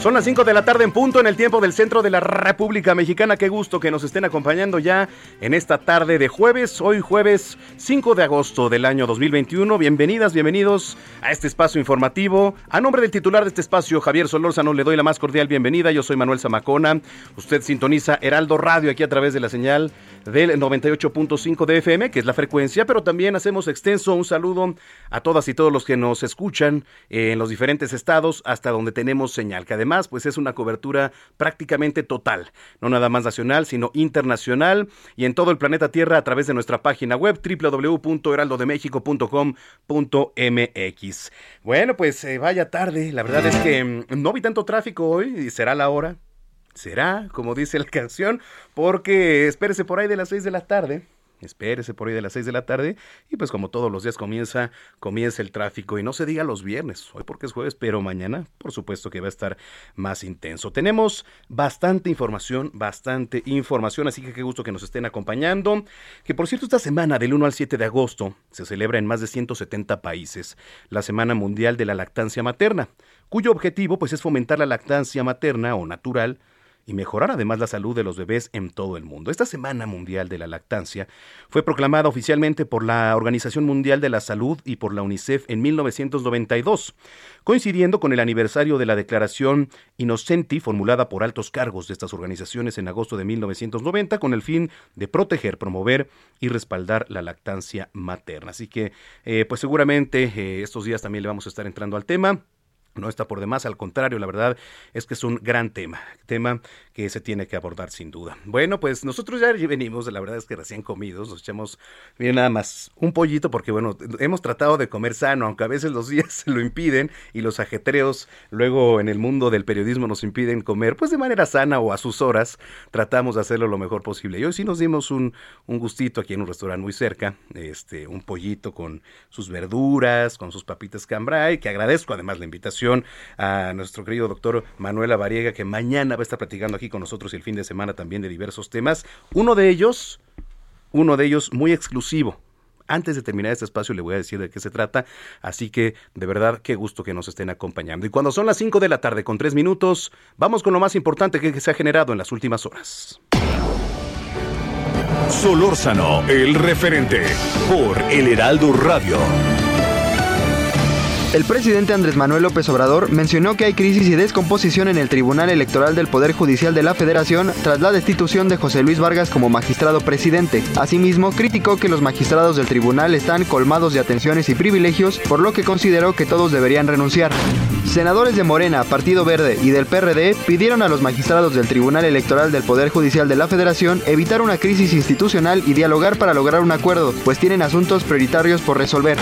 Son las 5 de la tarde en punto en el tiempo del centro de la República Mexicana. Qué gusto que nos estén acompañando ya en esta tarde de jueves. Hoy jueves 5 de agosto del año 2021. Bienvenidas, bienvenidos a este espacio informativo. A nombre del titular de este espacio, Javier Solórzano, le doy la más cordial bienvenida. Yo soy Manuel Zamacona. Usted sintoniza Heraldo Radio aquí a través de la señal del 98.5 de FM, que es la frecuencia, pero también hacemos extenso un saludo a todas y todos los que nos escuchan en los diferentes estados hasta donde tenemos señal, que además pues es una cobertura prácticamente total, no nada más nacional, sino internacional y en todo el planeta Tierra a través de nuestra página web www.heraldodemexico.com.mx. Bueno, pues eh, vaya tarde, la verdad es que mm, no vi tanto tráfico hoy y será la hora será, como dice la canción, porque espérese por ahí de las 6 de la tarde. Espérese por ahí de las 6 de la tarde y pues como todos los días comienza, comienza el tráfico y no se diga los viernes, hoy porque es jueves, pero mañana por supuesto que va a estar más intenso. Tenemos bastante información, bastante información, así que qué gusto que nos estén acompañando. Que por cierto esta semana del 1 al 7 de agosto se celebra en más de 170 países la Semana Mundial de la Lactancia Materna, cuyo objetivo pues es fomentar la lactancia materna o natural y mejorar además la salud de los bebés en todo el mundo. Esta Semana Mundial de la Lactancia fue proclamada oficialmente por la Organización Mundial de la Salud y por la UNICEF en 1992, coincidiendo con el aniversario de la Declaración Innocenti formulada por altos cargos de estas organizaciones en agosto de 1990 con el fin de proteger, promover y respaldar la lactancia materna. Así que, eh, pues seguramente eh, estos días también le vamos a estar entrando al tema. No está por demás, al contrario, la verdad es que es un gran tema, tema que se tiene que abordar sin duda. Bueno, pues nosotros ya venimos, la verdad es que recién comidos, nos echamos bien nada más un pollito porque bueno, hemos tratado de comer sano, aunque a veces los días se lo impiden y los ajetreos luego en el mundo del periodismo nos impiden comer pues de manera sana o a sus horas, tratamos de hacerlo lo mejor posible. Y hoy sí nos dimos un, un gustito aquí en un restaurante muy cerca, este, un pollito con sus verduras, con sus papitas cambray, que agradezco además la invitación a nuestro querido doctor Manuel Variega, que mañana va a estar platicando aquí con nosotros y el fin de semana también de diversos temas. Uno de ellos, uno de ellos muy exclusivo. Antes de terminar este espacio le voy a decir de qué se trata, así que de verdad qué gusto que nos estén acompañando. Y cuando son las 5 de la tarde con 3 minutos, vamos con lo más importante que se ha generado en las últimas horas. Solórzano, el referente, por El Heraldo Radio. El presidente Andrés Manuel López Obrador mencionó que hay crisis y descomposición en el Tribunal Electoral del Poder Judicial de la Federación tras la destitución de José Luis Vargas como magistrado presidente. Asimismo, criticó que los magistrados del tribunal están colmados de atenciones y privilegios, por lo que consideró que todos deberían renunciar. Senadores de Morena, Partido Verde y del PRD pidieron a los magistrados del Tribunal Electoral del Poder Judicial de la Federación evitar una crisis institucional y dialogar para lograr un acuerdo, pues tienen asuntos prioritarios por resolver.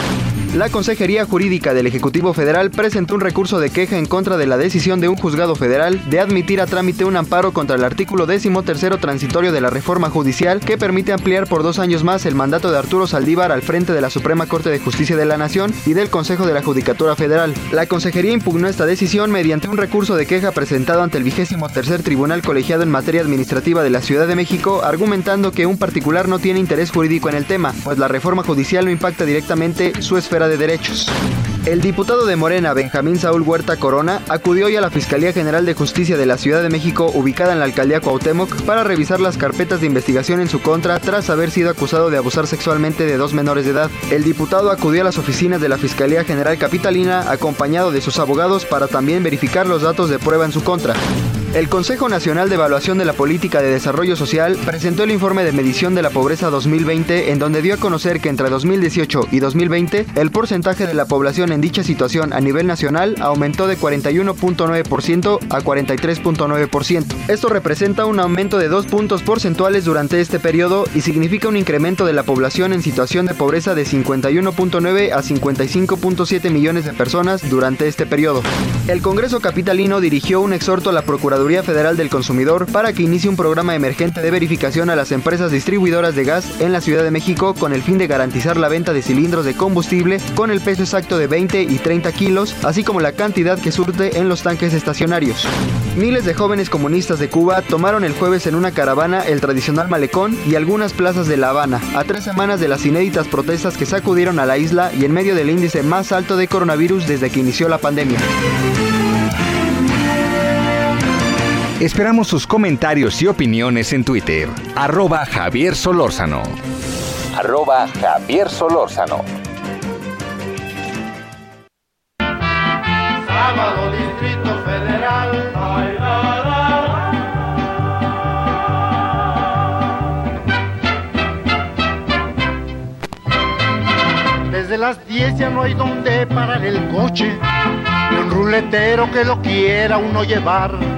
La Consejería Jurídica del Ejecutivo Federal presentó un recurso de queja en contra de la decisión de un juzgado federal de admitir a trámite un amparo contra el artículo 13 transitorio de la reforma judicial que permite ampliar por dos años más el mandato de Arturo Saldívar al frente de la Suprema Corte de Justicia de la Nación y del Consejo de la Judicatura Federal. La Consejería impugnó esta decisión mediante un recurso de queja presentado ante el vigésimo tercer Tribunal Colegiado en Materia Administrativa de la Ciudad de México, argumentando que un particular no tiene interés jurídico en el tema, pues la reforma judicial no impacta directamente su esfera de derechos. El diputado de Morena, Benjamín Saúl Huerta Corona, acudió hoy a la Fiscalía General de Justicia de la Ciudad de México, ubicada en la alcaldía Cuauhtémoc, para revisar las carpetas de investigación en su contra tras haber sido acusado de abusar sexualmente de dos menores de edad. El diputado acudió a las oficinas de la Fiscalía General Capitalina acompañado de sus abogados para también verificar los datos de prueba en su contra. El Consejo Nacional de Evaluación de la Política de Desarrollo Social presentó el informe de medición de la pobreza 2020 en donde dio a conocer que entre 2018 y 2020 el porcentaje de la población en dicha situación a nivel nacional aumentó de 41.9% a 43.9%. Esto representa un aumento de dos puntos porcentuales durante este periodo y significa un incremento de la población en situación de pobreza de 51.9 a 55.7 millones de personas durante este periodo. El Congreso Capitalino dirigió un exhorto a la Procuraduría Federal del Consumidor para que inicie un programa emergente de verificación a las empresas distribuidoras de gas en la Ciudad de México con el fin de garantizar la venta de cilindros de combustible con el peso exacto de 20 y 30 kilos, así como la cantidad que surte en los tanques estacionarios. Miles de jóvenes comunistas de Cuba tomaron el jueves en una caravana el tradicional malecón y algunas plazas de La Habana, a tres semanas de las inéditas protestas que sacudieron a la isla y en medio del índice más alto de coronavirus desde que inició la pandemia. Esperamos sus comentarios y opiniones en Twitter. Arroba Javier Solórzano. Arroba Javier Solórzano. Sábado Distrito Federal. Desde las 10 ya no hay donde parar el coche. Ni un ruletero que lo quiera uno llevar.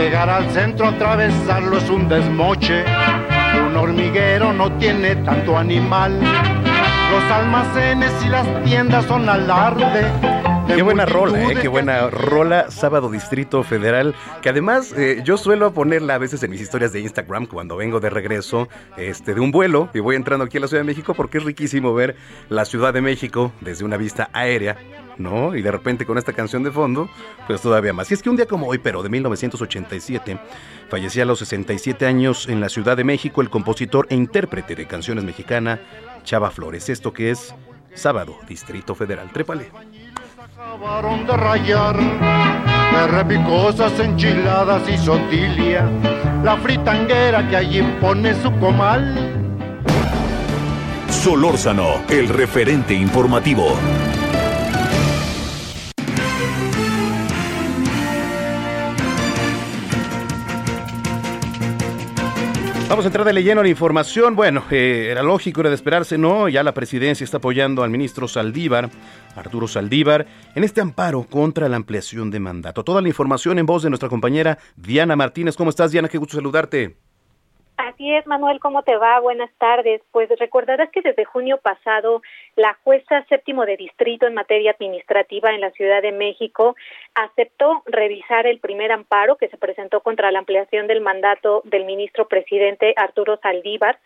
Llegar al centro, atravesarlo es un desmoche. Un hormiguero no tiene tanto animal. Los almacenes y las tiendas son alarde. Qué buena rola, eh, qué buena rola, Sábado Distrito Federal, que además eh, yo suelo ponerla a veces en mis historias de Instagram cuando vengo de regreso este, de un vuelo y voy entrando aquí a la Ciudad de México porque es riquísimo ver la Ciudad de México desde una vista aérea ¿no? Y de repente con esta canción de fondo, pues todavía más. Y es que un día como hoy, pero de 1987, fallecía a los 67 años en la Ciudad de México el compositor e intérprete de canciones mexicana Chava Flores. Esto que es Sábado, Distrito Federal. Trépale. Acabaron de rayar de repicosas enchiladas y sotilia, la fritanguera que allí pone su comal. Solórzano, el referente informativo. Vamos a entrar de lleno a la información. Bueno, eh, era lógico, era de esperarse, ¿no? Ya la presidencia está apoyando al ministro Saldívar, Arturo Saldívar, en este amparo contra la ampliación de mandato. Toda la información en voz de nuestra compañera Diana Martínez. ¿Cómo estás, Diana? Qué gusto saludarte. Así es, Manuel, ¿cómo te va? Buenas tardes. Pues recordarás que desde junio pasado la jueza séptimo de distrito en materia administrativa en la Ciudad de México aceptó revisar el primer amparo que se presentó contra la ampliación del mandato del ministro presidente Arturo Saldívar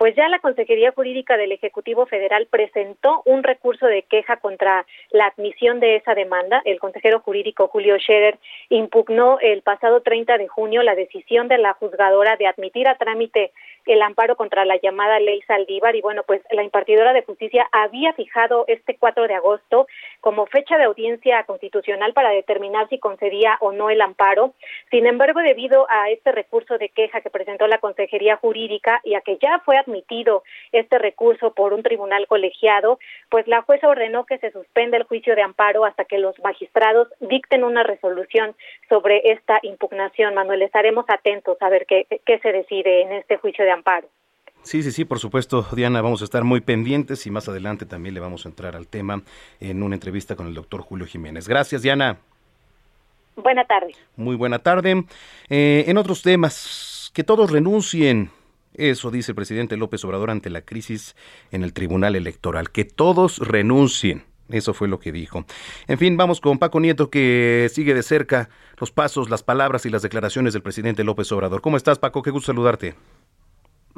pues ya la Consejería Jurídica del Ejecutivo Federal presentó un recurso de queja contra la admisión de esa demanda. El consejero jurídico Julio Scherer impugnó el pasado 30 de junio la decisión de la juzgadora de admitir a trámite el amparo contra la llamada ley Saldívar y bueno, pues la impartidora de justicia había fijado este 4 de agosto como fecha de audiencia constitucional para determinar si concedía o no el amparo. Sin embargo, debido a este recurso de queja que presentó la Consejería Jurídica y a que ya fue admitido este recurso por un tribunal colegiado, pues la jueza ordenó que se suspenda el juicio de amparo hasta que los magistrados dicten una resolución sobre esta impugnación. Manuel, estaremos atentos a ver qué, qué se decide en este juicio de amparo. Sí, sí, sí, por supuesto, Diana, vamos a estar muy pendientes y más adelante también le vamos a entrar al tema en una entrevista con el doctor Julio Jiménez. Gracias, Diana. Buena tarde. Muy buena tarde. Eh, en otros temas, que todos renuncien. Eso dice el presidente López Obrador ante la crisis en el Tribunal Electoral. Que todos renuncien. Eso fue lo que dijo. En fin, vamos con Paco Nieto que sigue de cerca los pasos, las palabras y las declaraciones del presidente López Obrador. ¿Cómo estás, Paco? Qué gusto saludarte.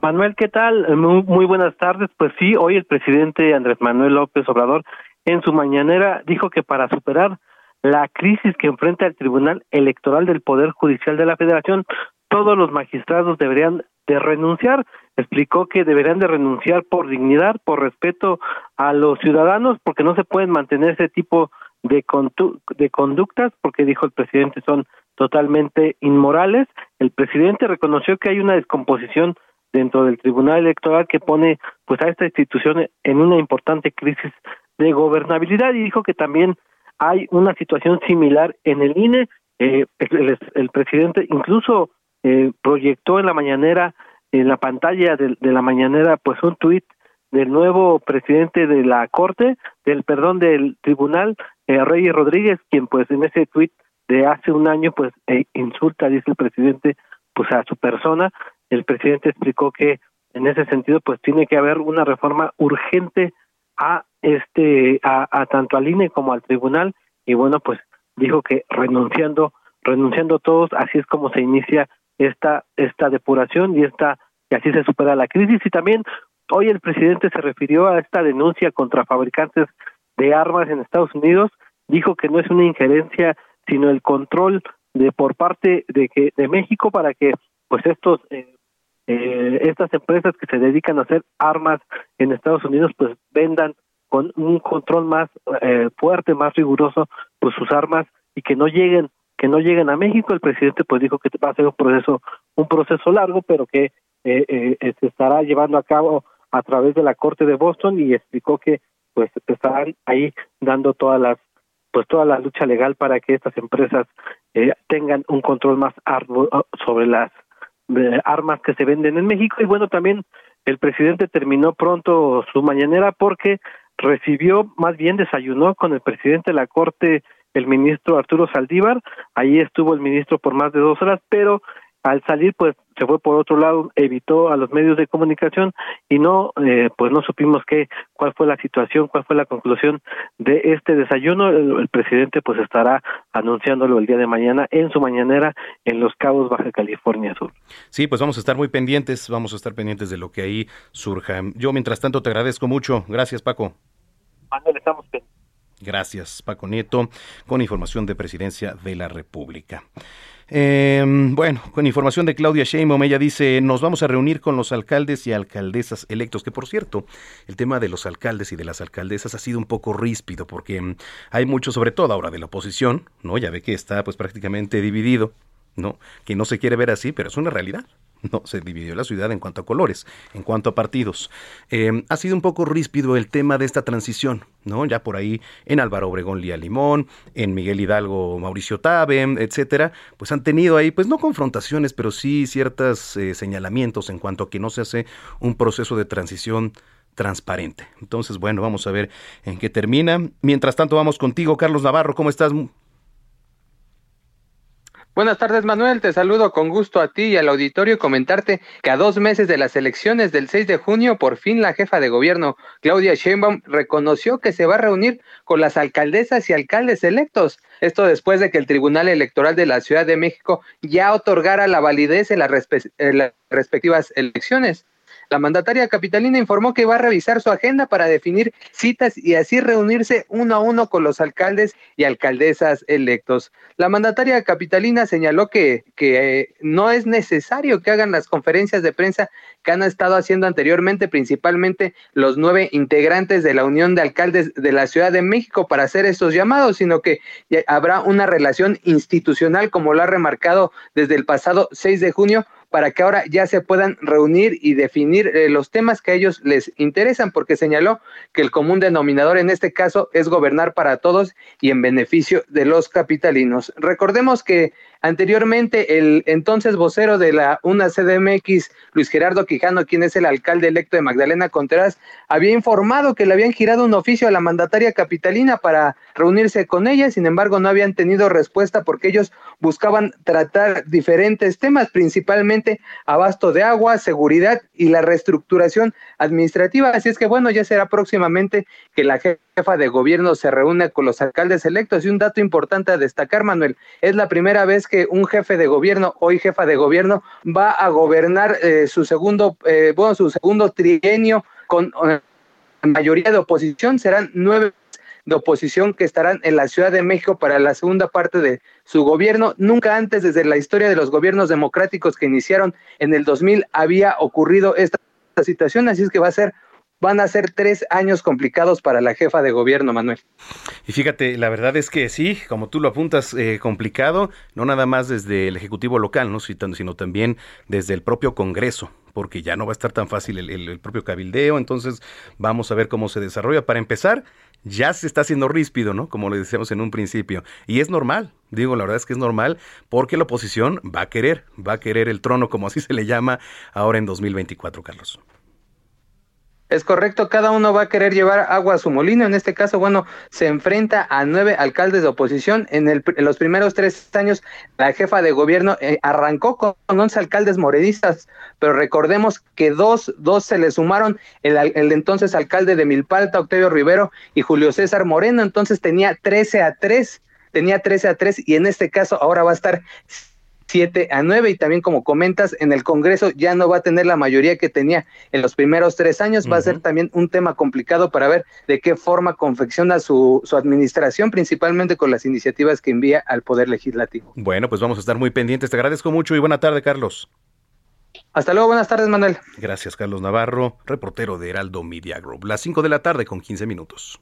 Manuel, ¿qué tal? Muy, muy buenas tardes. Pues sí, hoy el presidente Andrés Manuel López Obrador en su mañanera dijo que para superar la crisis que enfrenta el Tribunal Electoral del Poder Judicial de la Federación, todos los magistrados deberían de renunciar. Explicó que deberían de renunciar por dignidad, por respeto a los ciudadanos, porque no se pueden mantener ese tipo de conductas, porque dijo el presidente son totalmente inmorales. El presidente reconoció que hay una descomposición dentro del Tribunal Electoral que pone pues a esta institución en una importante crisis de gobernabilidad y dijo que también hay una situación similar en el INE. Eh, el, presidente incluso eh, proyectó en la mañanera, en la pantalla de, la mañanera, pues un tuit del nuevo presidente de la Corte, del perdón del Tribunal, eh, Reyes Rodríguez, quien pues en ese tuit de hace un año pues eh, insulta, dice el presidente, pues a su persona. El presidente explicó que en ese sentido pues tiene que haber una reforma urgente a este a, a tanto al INE como al tribunal. Y bueno pues dijo que renunciando renunciando todos así es como se inicia esta esta depuración y esta y así se supera la crisis. Y también hoy el presidente se refirió a esta denuncia contra fabricantes de armas en Estados Unidos. Dijo que no es una injerencia sino el control de por parte de que de México para que pues estos eh, eh, estas empresas que se dedican a hacer armas en Estados Unidos pues vendan con un control más eh, fuerte más riguroso pues sus armas y que no lleguen que no lleguen a México. El presidente pues dijo que va a ser un proceso un proceso largo pero que se estará llevando a cabo a través de la corte de Boston y explicó que pues estarán ahí dando todas las pues toda la lucha legal para que estas empresas eh, tengan un control más arduo sobre las eh, armas que se venden en México. Y bueno también el presidente terminó pronto su mañanera porque recibió más bien desayunó con el presidente de la corte el ministro Arturo Saldívar. Ahí estuvo el ministro por más de dos horas pero al salir pues se fue por otro lado evitó a los medios de comunicación y no eh, pues no supimos qué cuál fue la situación cuál fue la conclusión de este desayuno. El, presidente pues estará anunciándolo el día de mañana en su mañanera en Los Cabos Baja California Sur. Sí pues vamos a estar muy pendientes vamos a estar pendientes de lo que ahí surja. Yo mientras tanto te agradezco mucho. Gracias Paco. Manuel estamos pendientes. Gracias, Paco Nieto, con información de Presidencia de la República. Em, bueno, con información de Claudia Sheinbaum, ella dice, nos vamos a reunir con los alcaldes y alcaldesas electos, que por cierto, el tema de los alcaldes y de las alcaldesas ha sido un poco ríspido, porque em, hay mucho, sobre todo ahora de la oposición, ¿no? Ya ve que está pues prácticamente dividido, ¿no? Que no se quiere ver así, pero es una realidad. No, se dividió la ciudad en cuanto a colores, en cuanto a partidos. Em, ha sido un poco ríspido el tema de esta transición, ¿no? Ya por ahí en Álvaro Obregón Lía Limón, en Miguel Hidalgo Mauricio Tabe, etcétera, pues han tenido ahí, pues no confrontaciones, pero sí ciertos eh, señalamientos en cuanto a que no se hace un proceso de transición transparente. Entonces, bueno, vamos a ver en qué termina. Mientras tanto, vamos contigo, Carlos Navarro, ¿cómo estás? Buenas tardes, Manuel. Te saludo con gusto a ti y al auditorio comentarte que a dos meses de las elecciones del 6 de junio, por fin la jefa de gobierno, Claudia Sheinbaum, reconoció que se va a reunir con las alcaldesas y alcaldes electos. Esto después de que el Tribunal Electoral de la Ciudad de México ya otorgara la validez en las, respectivas elecciones. La mandataria capitalina informó que va a revisar su agenda para definir citas y así reunirse uno a uno con los alcaldes y alcaldesas electos. La mandataria capitalina señaló que, que eh, no es necesario que hagan las conferencias de prensa que han estado haciendo anteriormente, principalmente los nueve integrantes de la Unión de Alcaldes de la Ciudad de México para hacer estos llamados, sino que habrá una relación institucional, como lo ha remarcado desde el pasado 6 de junio, para que ahora ya se puedan reunir y definir eh, los temas que a ellos les interesan, porque señaló que el común denominador en este caso es gobernar para todos y en beneficio de los capitalinos. Recordemos que Anteriormente, el entonces vocero de la UNA CDMX, Luis Gerardo Quijano, quien es el alcalde electo de Magdalena Contreras, había informado que le habían girado un oficio a la mandataria capitalina para reunirse con ella, sin embargo no habían tenido respuesta porque ellos buscaban tratar diferentes temas, principalmente abasto de agua, seguridad y la reestructuración administrativa. Así es que bueno, ya será próximamente que la jefa de gobierno se reúne con los alcaldes electos. Y un dato importante a destacar, Manuel, es la primera vez que un jefe de gobierno, hoy jefa de gobierno, va a gobernar eh, su segundo, eh, bueno, su segundo trienio con mayoría de oposición. Serán nueve de oposición que estarán en la Ciudad de México para la segunda parte de su gobierno. Nunca antes, desde la historia de los gobiernos democráticos que iniciaron en el 2000, había ocurrido esta situación, así es que va a ser van a ser tres años complicados para la jefa de gobierno, Manuel. Y fíjate, la verdad es que sí, como tú lo apuntas, eh, complicado, no nada más desde el Ejecutivo local, ¿no? sino también desde el propio Congreso, porque ya no va a estar tan fácil el, propio cabildeo, entonces vamos a ver cómo se desarrolla. Para empezar, ya se está haciendo ríspido, ¿no? Como le decíamos en un principio. Y es normal, digo, la verdad es que es normal, porque la oposición va a querer, va a querer el trono, como así se le llama ahora en 2024, Carlos. Es correcto, cada uno va a querer llevar agua a su molino. En este caso, bueno, se enfrenta a nueve alcaldes de oposición. En, el, los primeros tres años, la jefa de gobierno eh, arrancó con once alcaldes moredistas, pero recordemos que dos, dos se le sumaron el, el entonces alcalde de Milpalta, Octavio Rivero, y Julio César Moreno. Entonces tenía 13 a 3, tenía 13 a 3, y en este caso ahora va a estar 7 a 9 y también como comentas en el Congreso ya no va a tener la mayoría que tenía en los primeros tres años, va a ser también un tema complicado para ver de qué forma confecciona su, su administración, principalmente con las iniciativas que envía al Poder Legislativo. Bueno, pues vamos a estar muy pendientes, te agradezco mucho y buena tarde Carlos. Hasta luego, buenas tardes Manuel. Gracias Carlos Navarro, reportero de Heraldo Media Group. Las 5 de la tarde con 15 minutos.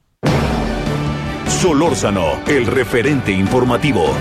Solórzano, el referente informativo.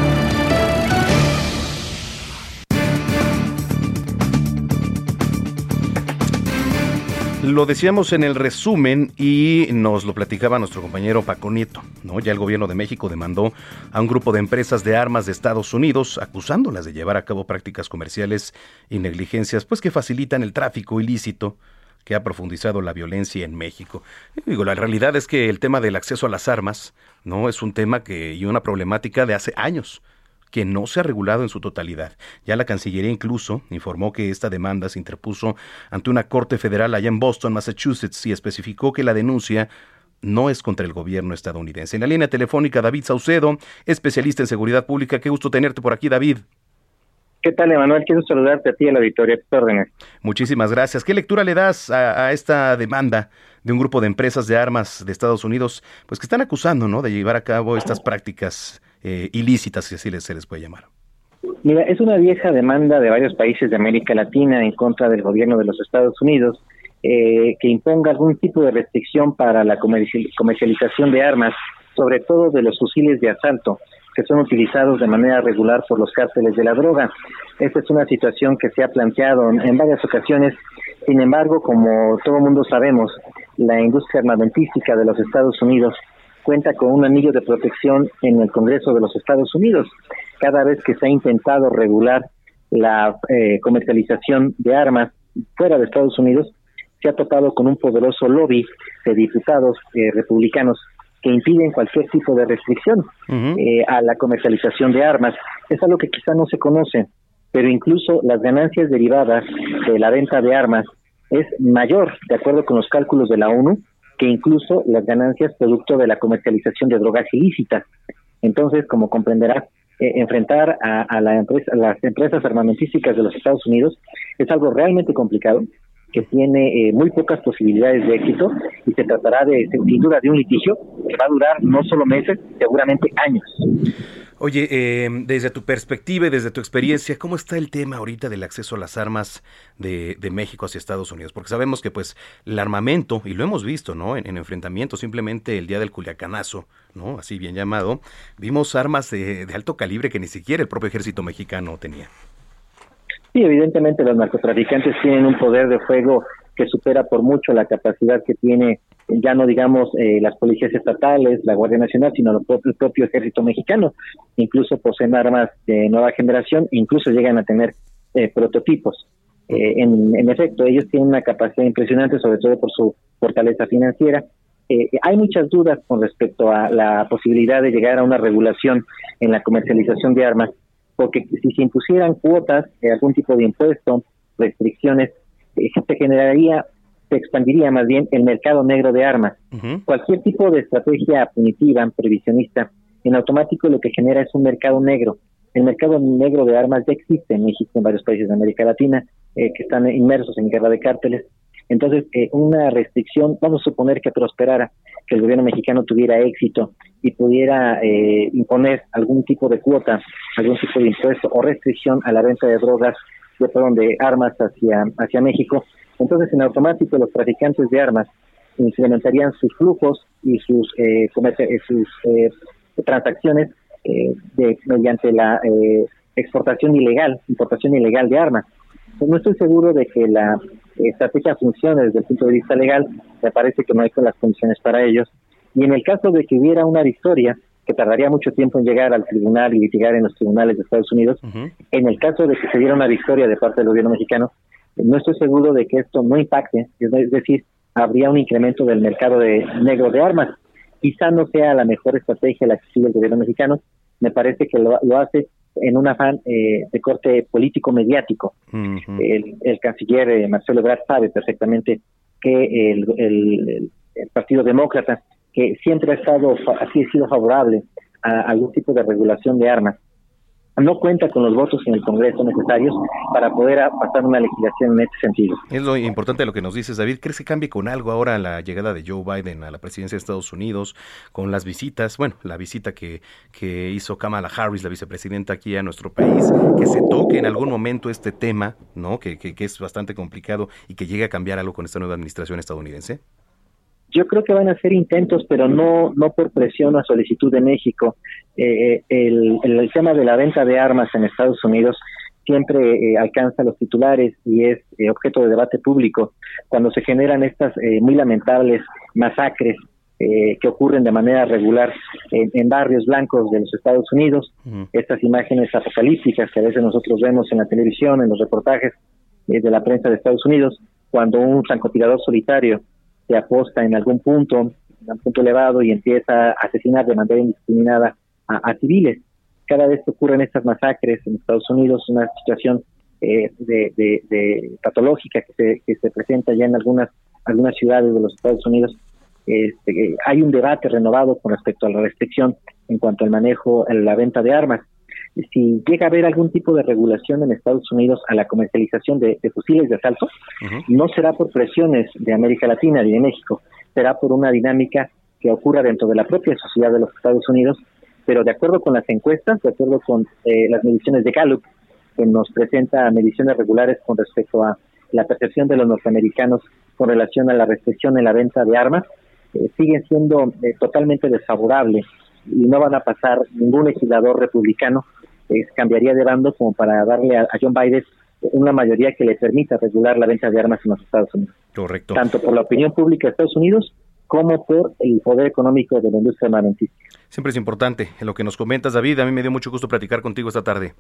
Lo decíamos en el resumen y nos lo platicaba nuestro compañero Paco Nieto, ¿no? Ya el gobierno de México demandó a un grupo de empresas de armas de Estados Unidos acusándolas de llevar a cabo prácticas comerciales y negligencias pues que facilitan el tráfico ilícito que ha profundizado la violencia en México. digo, la realidad es que el tema del acceso a las armas, ¿no? Es un tema que y una problemática de hace años que no se ha regulado en su totalidad. Ya la Cancillería incluso informó que esta demanda se interpuso ante una corte federal allá en Boston, Massachusetts, y especificó que la denuncia no es contra el gobierno estadounidense. En la línea telefónica, David Saucedo, especialista en seguridad pública. Qué gusto tenerte por aquí, David. ¿Qué tal, Emanuel? Quiero saludarte a ti a la auditoría. Muchísimas gracias. ¿Qué lectura le das a, a, esta demanda de un grupo de empresas de armas de Estados Unidos, pues que están acusando, ¿no, de llevar a cabo estas prácticas eh, ilícitas, si así se les puede llamar. Mira, es una vieja demanda de varios países de América Latina en contra del gobierno de los Estados Unidos eh, que imponga algún tipo de restricción para la comercialización de armas, sobre todo de los fusiles de asalto que son utilizados de manera regular por los cárteles de la droga. Esta es una situación que se ha planteado en varias ocasiones. Sin embargo, como todo mundo sabemos, la industria armamentística de los Estados Unidos cuenta con un anillo de protección en el Congreso de los Estados Unidos. Cada vez que se ha intentado regular la eh, comercialización de armas fuera de Estados Unidos, se ha topado con un poderoso lobby de diputados eh, republicanos que impiden cualquier tipo de restricción eh, a la comercialización de armas. Es algo que quizá no se conoce, pero incluso las ganancias derivadas de la venta de armas es mayor, de acuerdo con los cálculos de la ONU, que incluso las ganancias producto de la comercialización de drogas ilícitas. Entonces, como comprenderá, eh, enfrentar a, la empresa, las empresas armamentísticas de los Estados Unidos es algo realmente complicado que tiene eh, muy pocas posibilidades de éxito y se tratará de, sin duda, de un litigio que va a durar no solo meses, seguramente años. Oye, eh, desde tu perspectiva y desde tu experiencia, ¿cómo está el tema ahorita del acceso a las armas de, México hacia Estados Unidos? Porque sabemos que pues el armamento, y lo hemos visto, ¿no? En, enfrentamiento, simplemente el día del Culiacanazo, ¿no? Así bien llamado, vimos armas de, de alto calibre que ni siquiera el propio ejército mexicano tenía. Sí, evidentemente los narcotraficantes tienen un poder de fuego que supera por mucho la capacidad que tiene ya no digamos eh, las policías estatales, la Guardia Nacional, sino el propio, ejército mexicano. Incluso poseen armas de nueva generación, incluso llegan a tener eh, prototipos. Eh, en, efecto, ellos tienen una capacidad impresionante, sobre todo por su fortaleza financiera. hay muchas dudas con respecto a la posibilidad de llegar a una regulación en la comercialización de armas, porque si se impusieran cuotas, algún tipo de impuesto, restricciones, se generaría se expandiría más bien el mercado negro de armas. Cualquier tipo de estrategia punitiva, previsionista, en automático lo que genera es un mercado negro. El mercado negro de armas ya existe en México, en varios países de América Latina, eh, que están inmersos en guerra de cárteles. Entonces, eh, una restricción, vamos a suponer que prosperara, que el gobierno mexicano tuviera éxito y pudiera eh, imponer algún tipo de cuota, algún tipo de impuesto o restricción a la venta de drogas, de, perdón, de armas hacia, hacia México, entonces en automático los traficantes de armas incrementarían sus flujos y sus, eh, eh sus eh, transacciones eh, mediante la exportación ilegal, importación ilegal de armas. No estoy seguro de que la estrategia funcione desde el punto de vista legal, me parece que no hay las condiciones para ellos. Y en el caso de que hubiera una victoria, que tardaría mucho tiempo en llegar al tribunal y litigar en los tribunales de Estados Unidos, en el caso de que se diera una victoria de parte del gobierno mexicano, no estoy seguro de que esto no impacte, es decir, habría un incremento del mercado de negro de armas. Quizá no sea la mejor estrategia la que sigue el gobierno mexicano, me parece que lo, hace en un afán eh, de corte político-mediático. el, canciller eh, Marcelo Ebrard sabe perfectamente que el, Partido Demócrata, que siempre ha estado, así ha sido favorable a algún tipo de regulación de armas, no cuenta con los votos en el Congreso necesarios para poder pasar una legislación en este sentido. Es lo importante lo que nos dices, David. ¿Crees que cambie con algo ahora la llegada de Joe Biden a la presidencia de Estados Unidos, con las visitas, bueno, la visita que, que hizo Kamala Harris, la vicepresidenta aquí a nuestro país, que se toque en algún momento este tema, ¿no? Que, que, que es bastante complicado y que llegue a cambiar algo con esta nueva administración estadounidense? Yo creo que van a ser intentos, pero no no por presión o solicitud de México. Eh, el, el, tema de la venta de armas en Estados Unidos siempre eh, alcanza los titulares y es eh, objeto de debate público cuando se generan estas muy lamentables masacres que ocurren de manera regular en, barrios blancos de los Estados Unidos, estas imágenes apocalípticas que a veces nosotros vemos en la televisión, en los reportajes de la prensa de Estados Unidos, cuando un francotirador solitario se aposta en algún punto, en un punto elevado y empieza a asesinar de manera indiscriminada a, civiles. Cada vez que ocurren estas masacres en Estados Unidos, una situación eh, de, patológica que se, que se presenta ya en algunas algunas ciudades de los Estados Unidos, este, hay un debate renovado con respecto a la restricción en cuanto al manejo, a la venta de armas. Si llega a haber algún tipo de regulación en Estados Unidos a la comercialización de, fusiles de asalto, no será por presiones de América Latina ni de México, será por una dinámica que ocurra dentro de la propia sociedad de los Estados Unidos pero de acuerdo con las encuestas, de acuerdo con eh, las mediciones de Gallup, que nos presenta mediciones regulares con respecto a la percepción de los norteamericanos con relación a la restricción en la venta de armas, eh, siguen siendo eh, totalmente desfavorables y no van a pasar ningún legislador republicano cambiaría de bando como para darle a, John Biden una mayoría que le permita regular la venta de armas en los Estados Unidos. Correcto. Tanto por la opinión pública de Estados Unidos como por el poder económico de la industria armamentista. Siempre es importante en lo que nos comentas, David. A mí me dio mucho gusto platicar contigo esta tarde.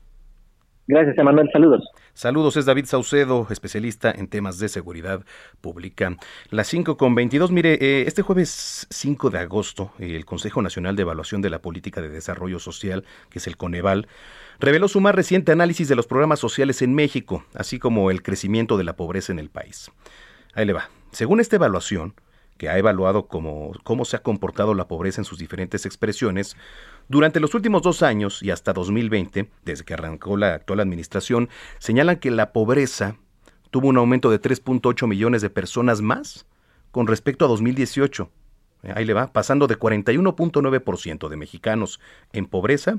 Gracias, Emanuel. Saludos. Saludos, es David Saucedo, especialista en temas de seguridad pública. Las 5 con 22. Mire, eh, este jueves 5 de agosto, el Consejo Nacional de Evaluación de la Política de Desarrollo Social, que es el Coneval, reveló su más reciente análisis de los programas sociales en México, así como el crecimiento de la pobreza en el país. Ahí le va. Según esta evaluación, que ha evaluado cómo, cómo se ha comportado la pobreza en sus diferentes expresiones, durante los últimos dos años y hasta 2020, desde que arrancó la actual administración, señalan que la pobreza tuvo un aumento de 3.8 millones de personas más con respecto a 2018. Ahí le va, pasando de 41.9% de mexicanos en pobreza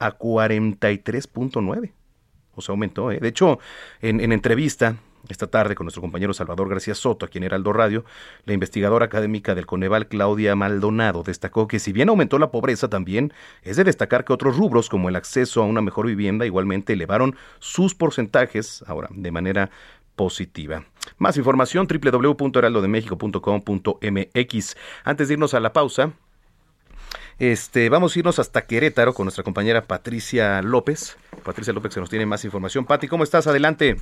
a 43.9%. O sea, aumentó. ¿eh? De hecho, en entrevista esta tarde con nuestro compañero Salvador García Soto, aquí en Heraldo Radio, la investigadora académica del Coneval, Claudia Maldonado, destacó que si bien aumentó la pobreza también, es de destacar que otros rubros como el acceso a una mejor vivienda igualmente elevaron sus porcentajes, ahora, de manera positiva. Más información www.heraldodemexico.com.mx. Antes de irnos a la pausa, este, vamos a irnos hasta Querétaro con nuestra compañera Patricia López. Patricia López que nos tiene más información. Pati, ¿cómo estás? Adelante.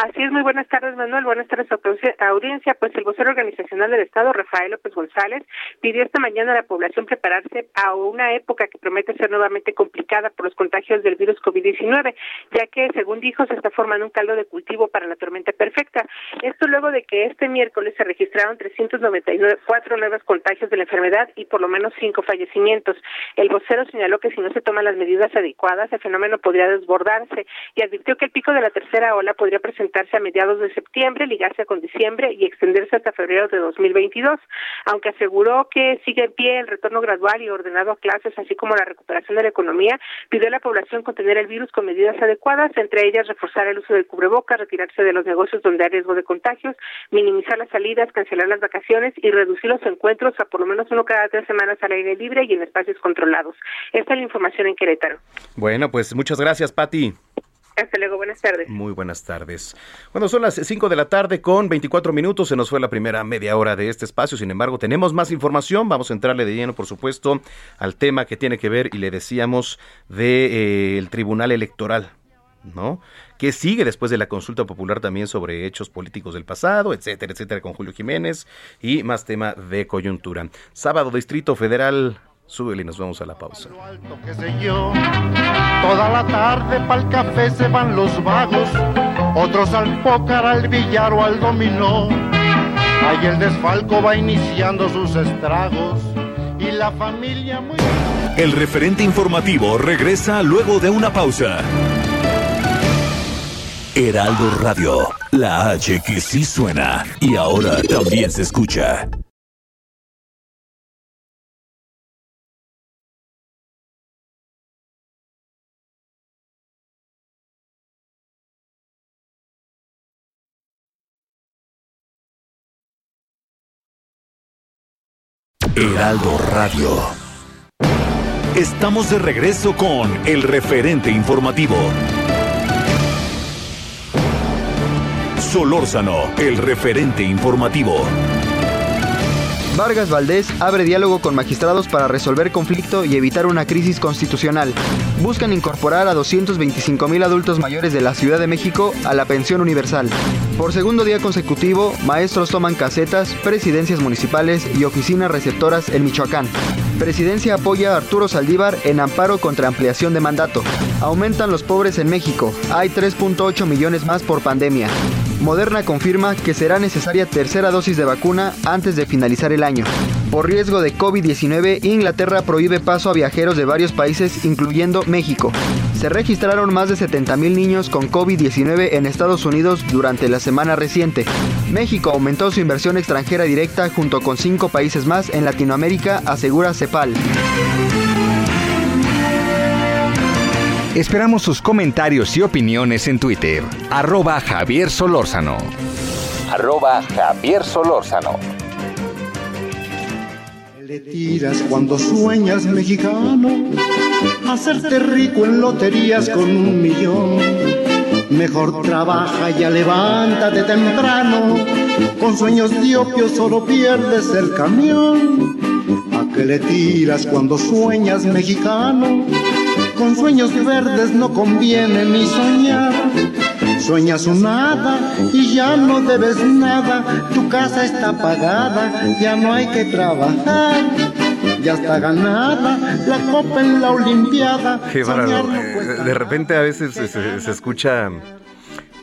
Así es, muy buenas tardes, Manuel. Buenas tardes a audiencia. Pues el vocero organizacional del Estado, Rafael López González, pidió esta mañana a la población prepararse a una época que promete ser nuevamente complicada por los contagios del virus COVID-19, ya que, según dijo, se está formando un caldo de cultivo para la tormenta perfecta. Esto luego de que este miércoles se registraron 394 nuevos contagios de la enfermedad y por lo menos cinco fallecimientos. El vocero señaló que si no se toman las medidas adecuadas, el fenómeno podría desbordarse y advirtió que el pico de la tercera ola podría presentar presentarse a mediados de septiembre, ligarse con diciembre y extenderse hasta febrero de 2022, aunque aseguró que sigue en pie el retorno gradual y ordenado a clases, así como la recuperación de la economía, pidió a la población contener el virus con medidas adecuadas, entre ellas reforzar el uso del cubreboca, retirarse de los negocios donde hay riesgo de contagios, minimizar las salidas, cancelar las vacaciones y reducir los encuentros a por lo menos uno cada tres semanas al aire libre y en espacios controlados. Esta es la información en Querétaro. Bueno, pues muchas gracias, Pati. Hasta luego, buenas tardes. Muy buenas tardes. Bueno, son las 5 de la tarde con 24 minutos. Se nos fue la primera media hora de este espacio. Sin embargo, tenemos más información. Vamos a entrarle de lleno, por supuesto, al tema que tiene que ver, y le decíamos, del de, eh, Tribunal Electoral. ¿no? Que sigue después de la consulta popular también sobre hechos políticos del pasado, etcétera, etcétera, con Julio Jiménez y más tema de coyuntura. Sábado, Distrito Federal, Súbele y nos vamos a la pausa. Toda la tarde pa'l café se van los vagos, otros al pócar, al billar o al dominó. Ahí el desfalco va iniciando sus estragos y la familia muy... El referente informativo regresa luego de una pausa. Heraldo Radio, la H que sí suena y ahora también se escucha. Heraldo Radio. Estamos de regreso con el referente informativo. Solórzano, el referente informativo. Vargas Valdés abre diálogo con magistrados para resolver conflicto y evitar una crisis constitucional. Buscan incorporar a 225 mil adultos mayores de la Ciudad de México a la pensión universal. Por segundo día consecutivo, maestros toman casetas, presidencias municipales y oficinas receptoras en Michoacán. Presidencia apoya a Arturo Saldívar en amparo contra ampliación de mandato. Aumentan los pobres en México. Hay 3.8 millones más por pandemia. Moderna confirma que será necesaria tercera dosis de vacuna antes de finalizar el año. Por riesgo de COVID-19, Inglaterra prohíbe paso a viajeros de varios países, incluyendo México. Se registraron más de 70.000 niños con COVID-19 en Estados Unidos durante la semana reciente. México aumentó su inversión extranjera directa junto con cinco países más en Latinoamérica, asegura CEPAL. Esperamos sus comentarios y opiniones en Twitter. Arroba Javier Solórzano. Arroba Javier Solórzano. Le tiras cuando sueñas mexicano, hacerte rico en loterías con un millón. Mejor trabaja, ya levántate temprano, con sueños de opio solo pierdes el camión. ¿A qué le tiras cuando sueñas mexicano? Con sueños verdes no conviene ni soñar. Sueñas un nada y ya no debes nada. Tu casa está pagada, ya no hay que trabajar. Ya está ganada la copa en la Olimpiada. Qué bárbaro. De repente a veces se, se escucha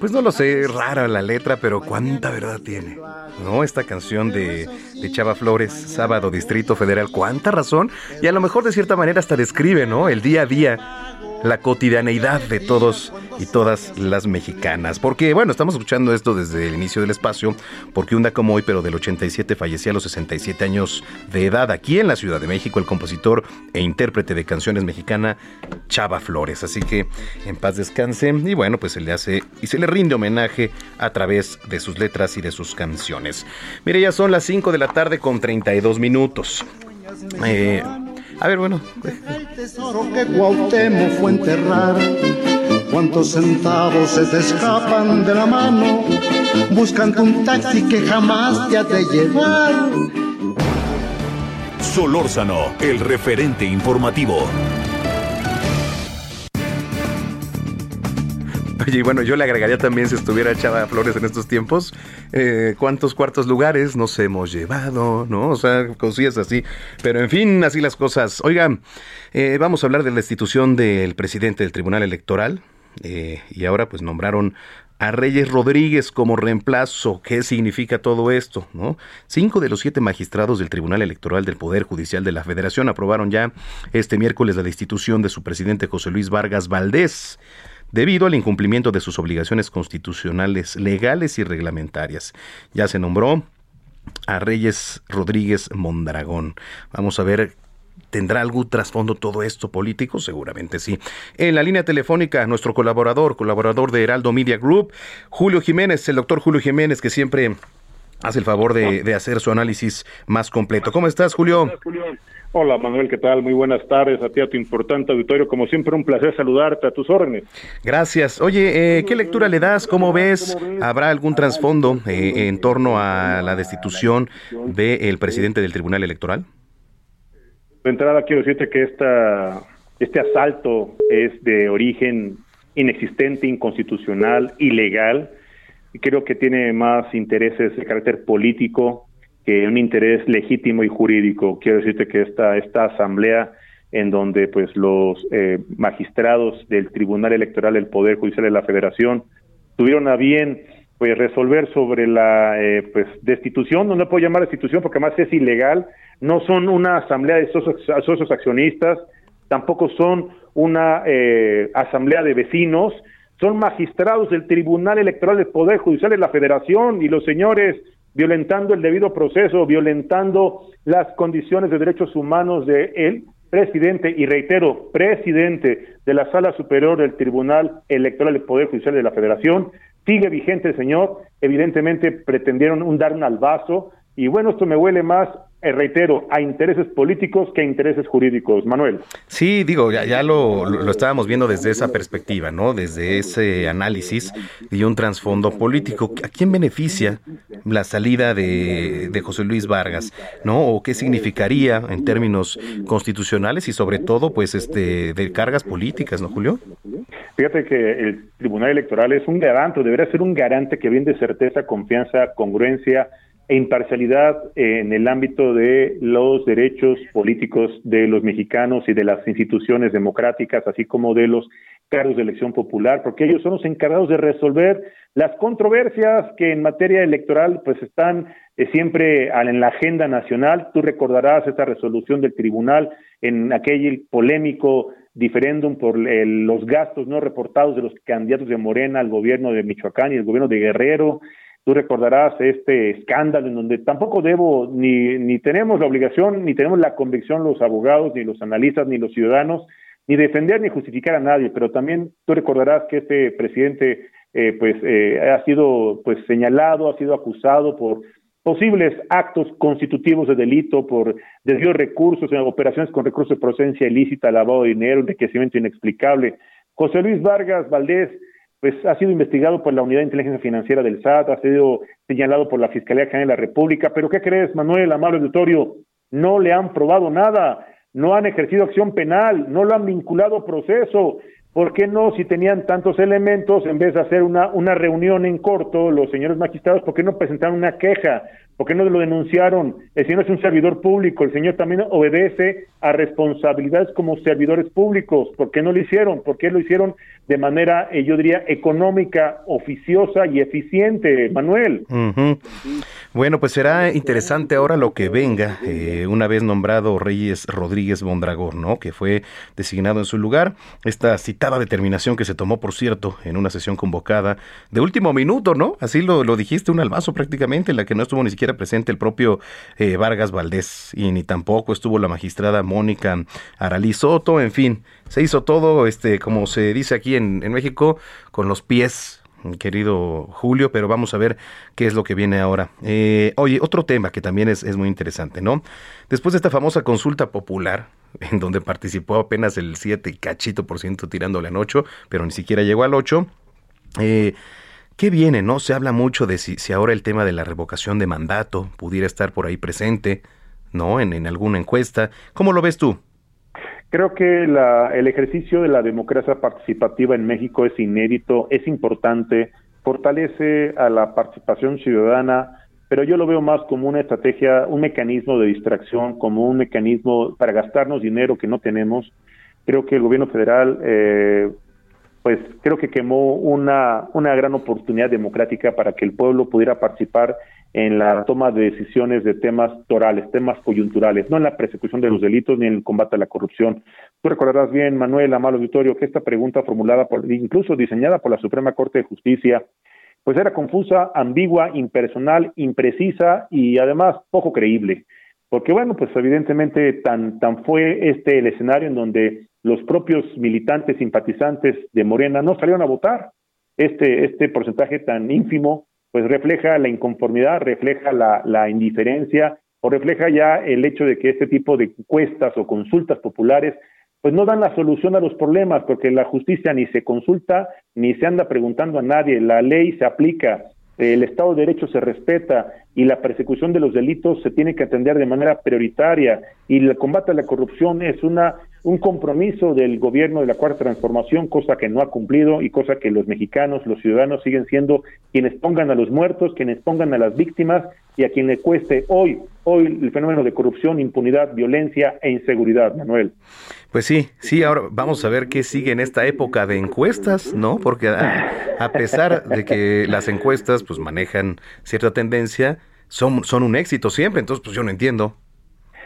pues no lo sé, rara la letra, pero cuánta verdad tiene. ¿No? Esta canción de, Chava Flores, Sábado Distrito Federal, cuánta razón. Y a lo mejor de cierta manera hasta describe, ¿no? El día a día la cotidianeidad de todos y todas las mexicanas. Porque, bueno, estamos escuchando esto desde el inicio del espacio, porque un día como hoy, pero del 87, fallecía a los 67 años de edad aquí en la Ciudad de México el compositor e intérprete de canciones mexicana Chava Flores. Así que en paz descanse y bueno, pues se le hace y se le rinde homenaje a través de sus letras y de sus canciones. Mire, ya son las 5 de la tarde con 32 minutos. Eh, a ver, bueno. El tesoro que Cuauhtémoc fue enterrar. ¿Cuántos centavos se te escapan de la mano? Buscando un taxi que jamás te ha de llevar. Solórzano, el referente informativo. Oye, y bueno, yo le agregaría también si estuviera Chava Flores en estos tiempos, eh, cuántos cuartos lugares nos hemos llevado, ¿no? O sea, cosillas así. Pero en fin, así las cosas. Oigan, eh, vamos a hablar de la institución del presidente del Tribunal Electoral. Eh, y ahora pues nombraron a Reyes Rodríguez como reemplazo. ¿Qué significa todo esto? ¿no? Cinco de los siete magistrados del Tribunal Electoral del Poder Judicial de la Federación aprobaron ya este miércoles la destitución de su presidente José Luis Vargas Valdés debido al incumplimiento de sus obligaciones constitucionales, legales y reglamentarias. Ya se nombró a Reyes Rodríguez Mondragón. Vamos a ver ¿Tendrá algún trasfondo todo esto político? Seguramente sí. En la línea telefónica, nuestro colaborador, colaborador de Heraldo Media Group, Julio Jiménez, el doctor Julio Jiménez, que siempre hace el favor de, hacer su análisis más completo. ¿Cómo estás, Julio? Hola, Manuel, ¿qué tal? Muy buenas tardes a ti, a tu importante auditorio. Como siempre, un placer saludarte a tus órdenes. Gracias. Oye, eh, ¿qué lectura le das? ¿Cómo ves? ¿Habrá algún trasfondo eh, en torno a la destitución del presidente del Tribunal Electoral? De entrada, quiero decirte que esta, este asalto es de origen inexistente, inconstitucional, ilegal creo que tiene más intereses de carácter político que un interés legítimo y jurídico. Quiero decirte que esta, esta asamblea en donde pues los eh, magistrados del Tribunal Electoral del Poder Judicial de la Federación tuvieron a bien pues resolver sobre la eh, pues destitución, no, no puedo llamar destitución porque además es ilegal, no son una asamblea de socios, accionistas, tampoco son una eh, asamblea de vecinos, son magistrados del Tribunal Electoral del Poder Judicial de la Federación y los señores violentando el debido proceso, violentando las condiciones de derechos humanos de él, presidente, y reitero, presidente de la Sala Superior del Tribunal Electoral del Poder Judicial de la Federación, sigue vigente señor, evidentemente pretendieron un dar un albazo, y bueno, esto me huele más eh, reitero, a intereses políticos que a intereses jurídicos. Manuel. Sí, digo, ya, ya lo, lo, estábamos viendo desde esa perspectiva, ¿no? Desde ese análisis y un trasfondo político. ¿A quién beneficia la salida de, de José Luis Vargas, ¿no? ¿O qué significaría en términos constitucionales y sobre todo, pues, este, de cargas políticas, ¿no, Julio? Fíjate que el Tribunal Electoral es un garante, debería ser un garante que brinde certeza, confianza, congruencia, e imparcialidad en el ámbito de los derechos políticos de los mexicanos y de las instituciones democráticas, así como de los cargos de elección popular, porque ellos son los encargados de resolver las controversias que en materia electoral pues están eh, siempre en la agenda nacional. Tú recordarás esta resolución del tribunal en aquel polémico diferéndum por los gastos no reportados de los candidatos de Morena al gobierno de Michoacán y el gobierno de Guerrero, Tú recordarás este escándalo en donde tampoco debo, ni, ni tenemos la obligación, ni tenemos la convicción los abogados, ni los analistas, ni los ciudadanos, ni defender ni justificar a nadie, pero también tú recordarás que este presidente eh, pues eh, ha sido pues señalado, ha sido acusado por posibles actos constitutivos de delito, por desvío de recursos, en operaciones con recursos de procedencia ilícita, lavado de dinero, enriquecimiento inexplicable. José Luis Vargas Valdés pues ha sido investigado por la Unidad de Inteligencia Financiera del SAT, ha sido señalado por la Fiscalía General de la República, pero ¿qué crees, Manuel, amable auditorio? No le han probado nada, no han ejercido acción penal, no lo han vinculado a proceso. ¿Por qué no, si tenían tantos elementos, en vez de hacer una, una reunión en corto, los señores magistrados, ¿por qué no presentaron una queja? ¿Por qué no lo denunciaron? El señor es un servidor público, el señor también obedece a responsabilidades como servidores públicos. ¿Por qué no lo hicieron? ¿Por qué lo hicieron de manera, eh, yo diría, económica, oficiosa y eficiente, Manuel? Bueno, pues será interesante ahora lo que venga, eh, una vez nombrado Reyes Rodríguez Bondragón, ¿no? Que fue designado en su lugar. Esta citada determinación que se tomó, por cierto, en una sesión convocada de último minuto, ¿no? Así lo, lo dijiste, un albazo prácticamente, en la que no estuvo ni siquiera presente el propio eh, Vargas Valdés y ni tampoco estuvo la magistrada Mónica Aralí Soto, en fin, se hizo todo, este, como se dice aquí en, México, con los pies querido Julio, pero vamos a ver qué es lo que viene ahora. Eh, oye, otro tema que también es, es, muy interesante, ¿no? Después de esta famosa consulta popular, en donde participó apenas el 7 cachito por ciento tirándole al 8, pero ni siquiera llegó al 8, eh, ¿Qué viene, no? Se habla mucho de si, si, ahora el tema de la revocación de mandato pudiera estar por ahí presente, ¿no? En, alguna encuesta. ¿Cómo lo ves tú? Creo que el ejercicio de la democracia participativa en México es inédito, es importante, fortalece a la participación ciudadana, pero yo lo veo más como una estrategia, un mecanismo de distracción, como un mecanismo para gastarnos dinero que no tenemos. Creo que el gobierno federal eh, pues creo que quemó una, una gran oportunidad democrática para que el pueblo pudiera participar en la toma de decisiones de temas torales, temas coyunturales, no en la persecución de los delitos ni en el combate a la corrupción. Tú recordarás bien, Manuel Amalo Auditorio, que esta pregunta formulada por, incluso diseñada por la Suprema Corte de Justicia, pues era confusa, ambigua, impersonal, imprecisa y además poco creíble. Porque bueno, pues evidentemente tan, tan fue este el escenario en donde los propios militantes simpatizantes de Morena no salieron a votar. Este, este porcentaje tan ínfimo, pues refleja la inconformidad, refleja la, la indiferencia o refleja ya el hecho de que este tipo de encuestas o consultas populares pues no dan la solución a los problemas, porque la justicia ni se consulta ni se anda preguntando a nadie, la ley se aplica, el Estado de Derecho se respeta y la persecución de los delitos se tiene que atender de manera prioritaria y el combate a la corrupción es una un compromiso del gobierno de la Cuarta Transformación, cosa que no ha cumplido y cosa que los mexicanos, los ciudadanos siguen siendo quienes pongan a los muertos, quienes pongan a las víctimas y a quien le cueste hoy, hoy el fenómeno de corrupción, impunidad, violencia e inseguridad, Manuel. Pues sí, sí, ahora vamos a ver qué sigue en esta época de encuestas, ¿no? Porque a, pesar de que las encuestas pues manejan cierta tendencia, son, son un éxito siempre, entonces pues yo no entiendo.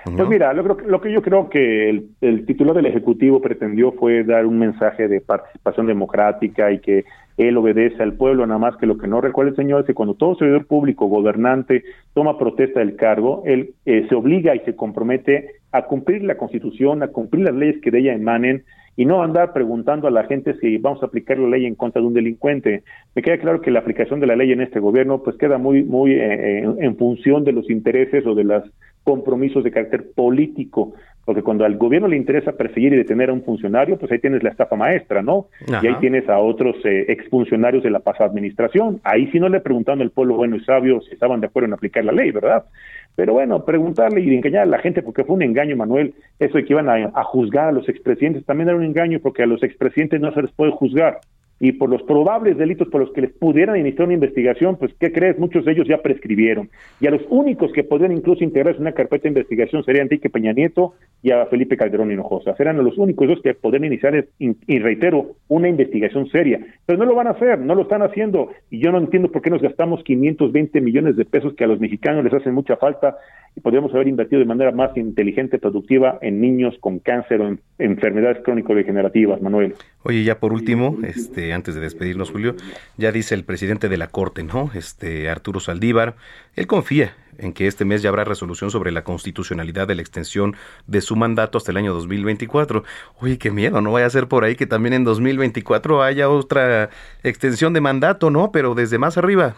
Pues mira, lo, lo, que yo creo que el, el, titular del Ejecutivo pretendió fue dar un mensaje de participación democrática y que él obedece al pueblo, nada más que lo que no recuerda el señor es que cuando todo servidor público, gobernante, toma protesta del cargo, él eh, se obliga y se compromete a cumplir la Constitución, a cumplir las leyes que de ella emanen y no andar preguntando a la gente si vamos a aplicar la ley en contra de un delincuente. Me queda claro que la aplicación de la ley en este gobierno pues queda muy muy eh, en función de los intereses o de los compromisos de carácter político porque cuando al gobierno le interesa perseguir y detener a un funcionario, pues ahí tienes la estafa maestra, ¿no? Y ahí tienes a otros eh, exfuncionarios de la pasada administración. Ahí sí no le preguntaron al pueblo bueno y sabio si estaban de acuerdo en aplicar la ley, ¿verdad? Pero bueno, preguntarle y engañar a la gente, porque fue un engaño, Manuel, eso de que iban a, a juzgar a los expresidentes, también era un engaño, porque a los expresidentes no se les puede juzgar y por los probables delitos por los que les pudieran iniciar una investigación, pues, ¿qué crees? Muchos de ellos ya prescribieron. Y a los únicos que podrían incluso integrarse en una carpeta de investigación serían Enrique Peña Nieto y a Felipe Calderón Hinojosa. Serán los únicos dos que podrían iniciar, y reitero, una investigación seria. Pero no lo van a hacer, no lo están haciendo. Y yo no entiendo por qué nos gastamos 520 millones de pesos que a los mexicanos les hacen mucha falta y podríamos haber invertido de manera más inteligente, productiva en niños con cáncer o en enfermedades crónico-degenerativas, Manuel. Oye, ya por último, este, antes de despedirnos, Julio, ya dice el presidente de la Corte, ¿no? Este, Arturo Saldívar, él confía en que este mes ya habrá resolución sobre la constitucionalidad de la extensión de su mandato hasta el año 2024. Oye, qué miedo, no vaya a ser por ahí que también en 2024 haya otra extensión de mandato, ¿no? Pero desde más arriba.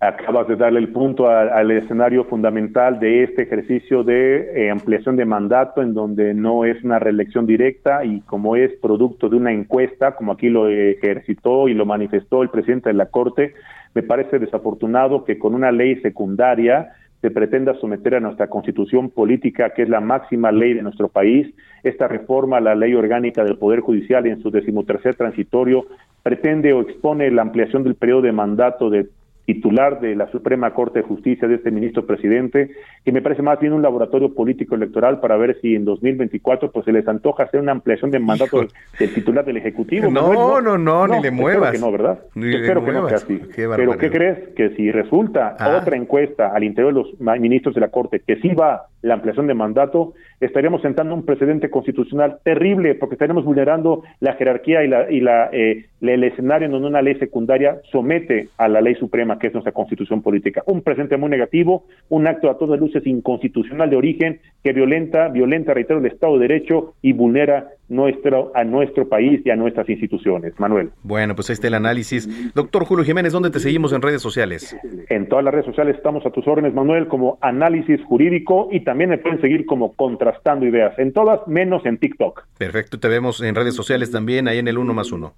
Acabas de darle el punto al escenario fundamental de este ejercicio de eh, ampliación de mandato, en donde no es una reelección directa y como es producto de una encuesta, como aquí lo ejercitó y lo manifestó el presidente de la Corte, me parece desafortunado que con una ley secundaria se pretenda someter a nuestra constitución política, que es la máxima ley de nuestro país, esta reforma a la ley orgánica del Poder Judicial en su decimotercer transitorio pretende o expone la ampliación del periodo de mandato de titular de la Suprema Corte de Justicia de este ministro presidente, que me parece más bien un laboratorio político electoral para ver si en 2024 pues se les antoja hacer una ampliación de mandato del titular del Ejecutivo. No, no, no, ni le muevas. que no, ¿verdad? espero que no sea así. Pero ¿qué crees? Que si resulta ah. otra encuesta al interior de los ministros de la Corte que sí va la ampliación de mandato, estaríamos sentando un precedente constitucional terrible porque estaremos vulnerando la jerarquía y, la, y la, eh, el escenario en donde una ley secundaria somete a la ley suprema, que es nuestra constitución política. Un presente muy negativo, un acto a todas luces inconstitucional de origen que violenta, violenta, reitero, el Estado de Derecho y vulnera nuestro, a nuestro país y a nuestras instituciones. Manuel. Bueno, pues ahí está el análisis. Doctor Julio Jiménez, ¿dónde te seguimos en redes sociales? En todas las redes sociales estamos a tus órdenes, Manuel, como análisis jurídico y también me pueden seguir como contrastando ideas. En todas, menos en TikTok. Perfecto, te vemos en redes sociales también, ahí en el uno más uno.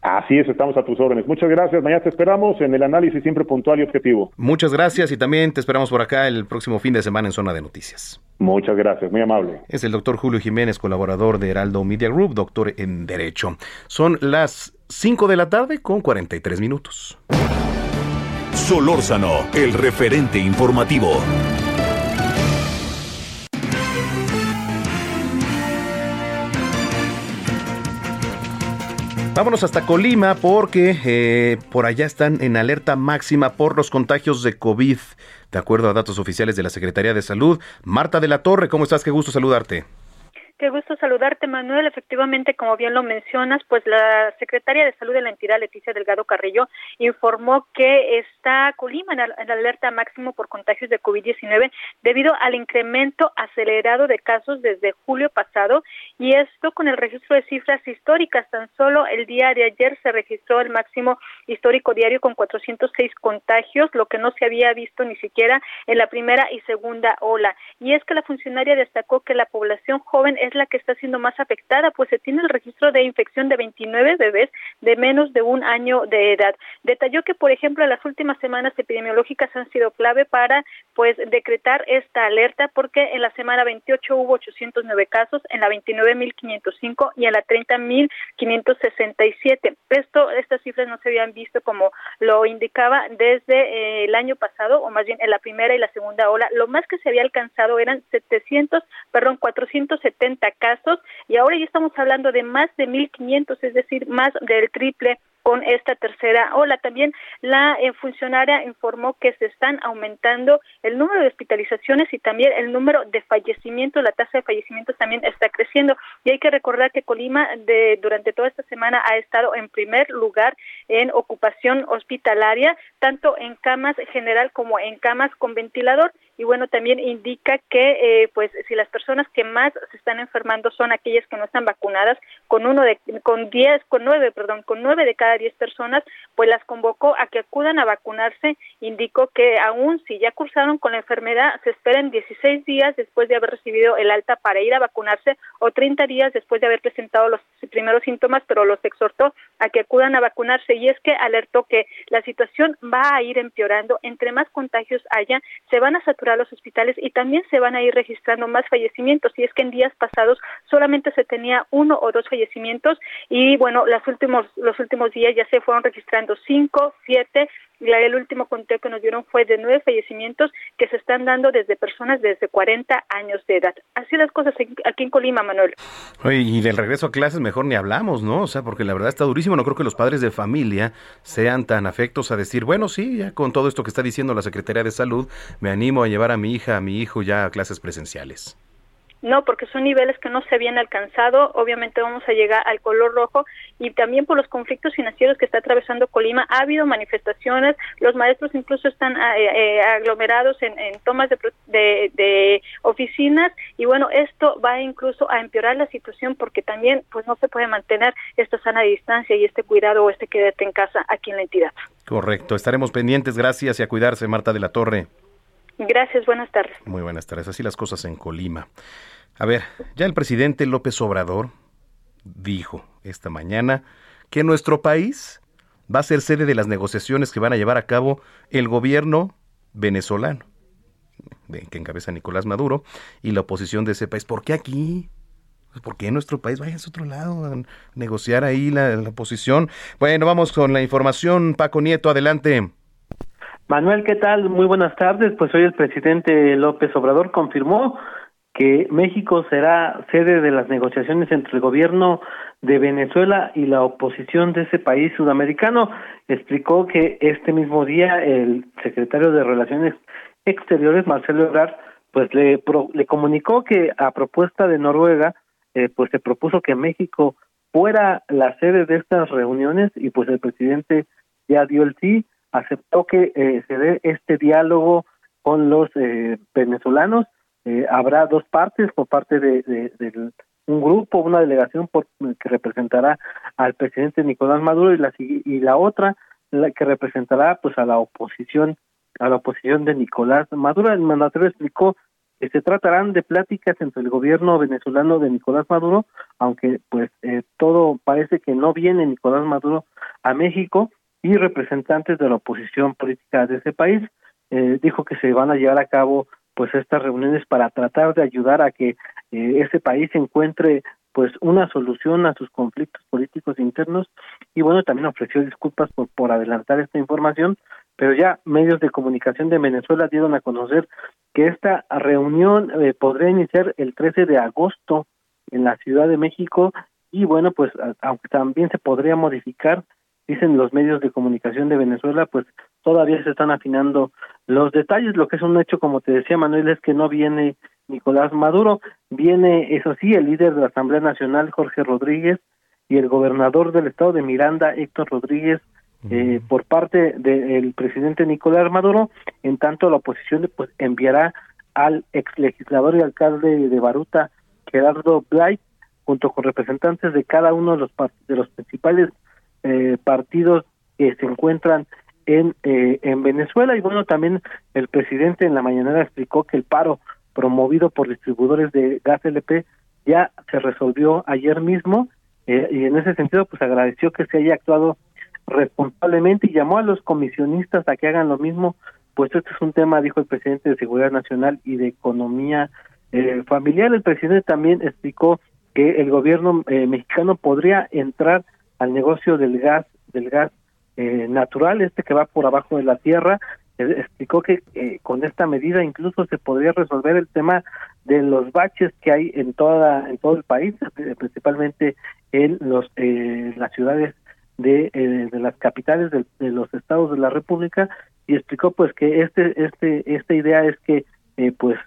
Así es, estamos a tus órdenes. Muchas gracias. Mañana te esperamos en el análisis siempre puntual y objetivo. Muchas gracias y también te esperamos por acá el próximo fin de semana en Zona de Noticias. Muchas gracias, muy amable. Es el doctor Julio Jiménez, colaborador de Heraldo Media Group, doctor en Derecho. Son las 5 de la tarde con 43 minutos. Solórzano, el referente informativo. Vámonos hasta Colima porque eh, por allá están en alerta máxima por los contagios de COVID. De acuerdo a datos oficiales de la Secretaría de Salud, Marta de la Torre, ¿cómo estás? Qué gusto saludarte. Qué gusto saludarte, Manuel. Efectivamente, como bien lo mencionas, pues la secretaria de Salud de la entidad, Leticia Delgado Carrillo, informó que está Colima en, alerta máximo por contagios de COVID-19 debido al incremento acelerado de casos desde julio pasado y esto con el registro de cifras históricas. Tan solo el día de ayer se registró el máximo histórico diario con 406 contagios, lo que no se había visto ni siquiera en la primera y segunda ola. Y es que la funcionaria destacó que la población joven es la que está siendo más afectada, pues se tiene el registro de infección de 29 bebés de menos de un año de edad. Detalló que, por ejemplo, las últimas semanas epidemiológicas han sido clave para, pues, decretar esta alerta, porque en la semana 28 hubo 809 casos, en la 29.505 y en la 30.567. Esto, estas cifras no se habían visto como lo indicaba desde eh, el año pasado, o más bien en la primera y la segunda ola. Lo más que se había alcanzado eran 700, perdón, 470 casos y ahora ya estamos hablando de más de 1.500, es decir, más del triple con esta tercera ola. También la eh, funcionaria informó que se están aumentando el número de hospitalizaciones y también el número de fallecimientos, la tasa de fallecimientos también está creciendo. Y hay que recordar que Colima de, durante toda esta semana ha estado en primer lugar en ocupación hospitalaria, tanto en camas general como en camas con ventilador y bueno también indica que eh, pues si las personas que más se están enfermando son aquellas que no están vacunadas con uno de con diez con nueve perdón con nueve de cada diez personas pues las convocó a que acudan a vacunarse. Indicó que aún si ya cursaron con la enfermedad se esperen 16 días después de haber recibido el alta para ir a vacunarse o 30 días después de haber presentado los primeros síntomas pero los exhortó a que acudan a vacunarse. Y es que alertó que la situación va a ir empeorando. Entre más contagios haya se van a saturar a los hospitales y también se van a ir registrando más fallecimientos. Y es que en días pasados solamente se tenía uno o dos fallecimientos y bueno, los últimos, los últimos días ya se fueron registrando cinco, siete el último conteo que nos dieron fue de nueve fallecimientos que se están dando desde personas desde 40 años de edad. Así las cosas aquí en Colima, Manuel. Oye, y del regreso a clases mejor ni hablamos, ¿no? O sea, porque la verdad está durísimo. No creo que los padres de familia sean tan afectos a decir, bueno, sí, ya con todo esto que está diciendo la Secretaría de Salud, me animo a llevar a mi hija, a mi hijo ya a clases presenciales. No, porque son niveles que no se habían alcanzado. Obviamente vamos a llegar al color rojo y también por los conflictos financieros que está atravesando Colima. Ha habido manifestaciones, los maestros incluso están eh, eh, aglomerados en, tomas de, de, oficinas y bueno, esto va incluso a empeorar la situación porque también pues no se puede mantener esta sana distancia y este cuidado o este quédate en casa aquí en la entidad. Correcto, estaremos pendientes. Gracias y a cuidarse, Marta de la Torre. Gracias, buenas tardes. Muy buenas tardes. Así las cosas en Colima. A ver, ya el presidente López Obrador dijo esta mañana que nuestro país va a ser sede de las negociaciones que van a llevar a cabo el gobierno venezolano, que encabeza Nicolás Maduro, y la oposición de ese país. ¿Por qué aquí? ¿Por qué nuestro país? vaya a otro lado a negociar ahí la, la oposición. Bueno, vamos con la información. Paco Nieto, adelante. Manuel, ¿qué tal? Muy buenas tardes. Pues hoy el presidente López Obrador confirmó que México será sede de las negociaciones entre el gobierno de Venezuela y la oposición de ese país sudamericano. Explicó que este mismo día el secretario de Relaciones Exteriores, Marcelo Ebrard, pues le, le comunicó que a propuesta de Noruega, eh, pues se propuso que México fuera la sede de estas reuniones y pues el presidente ya dio el sí aceptó que eh, se dé este diálogo con los eh, venezolanos. Eh, habrá dos partes por parte de, un grupo, una delegación por, que representará al presidente Nicolás Maduro y la y la otra la que representará pues a la oposición a la oposición de Nicolás Maduro. El mandatario explicó que se tratarán de pláticas entre el gobierno venezolano de Nicolás Maduro, aunque pues todo parece que no viene Nicolás Maduro a México y representantes de la oposición política de ese país. Eh, dijo que se van a llevar a cabo pues estas reuniones para tratar de ayudar a que eh, ese país encuentre pues una solución a sus conflictos políticos internos y bueno también ofreció disculpas por, por adelantar esta información pero ya medios de comunicación de Venezuela dieron a conocer que esta reunión eh, podría iniciar el 13 de agosto en la Ciudad de México y bueno, pues aunque también se podría modificar, dicen los medios de comunicación de Venezuela, pues todavía se están afinando los detalles. Lo que es un hecho, como te decía Manuel, es que no viene Nicolás Maduro, viene, eso sí, el líder de la Asamblea Nacional, Jorge Rodríguez, y el gobernador del estado de Miranda, Héctor Rodríguez, eh, por parte del presidente Nicolás Maduro, en tanto la oposición pues enviará al ex legislador y alcalde de Baruta, Gerardo Blay, junto con representantes de cada uno de los de los principales eh, partidos que se encuentran en eh, en Venezuela. Y bueno también el presidente en la mañanera explicó que el paro promovido por distribuidores de gas LP ya se resolvió ayer mismo eh, y en ese sentido pues agradeció que se haya actuado responsablemente y llamó a los comisionistas a que hagan lo mismo pues este es un tema dijo el presidente de Seguridad Nacional y de Economía eh, Familiar. El presidente también explicó que el gobierno eh, mexicano podría entrar al negocio del gas del gas natural este que va por abajo de la tierra explicó que con esta medida incluso se podría resolver el tema de los baches que hay en toda en todo el país principalmente en los eh, las ciudades de, eh, de las capitales de, los estados de la República y explicó pues que este este esta idea es que eh, pues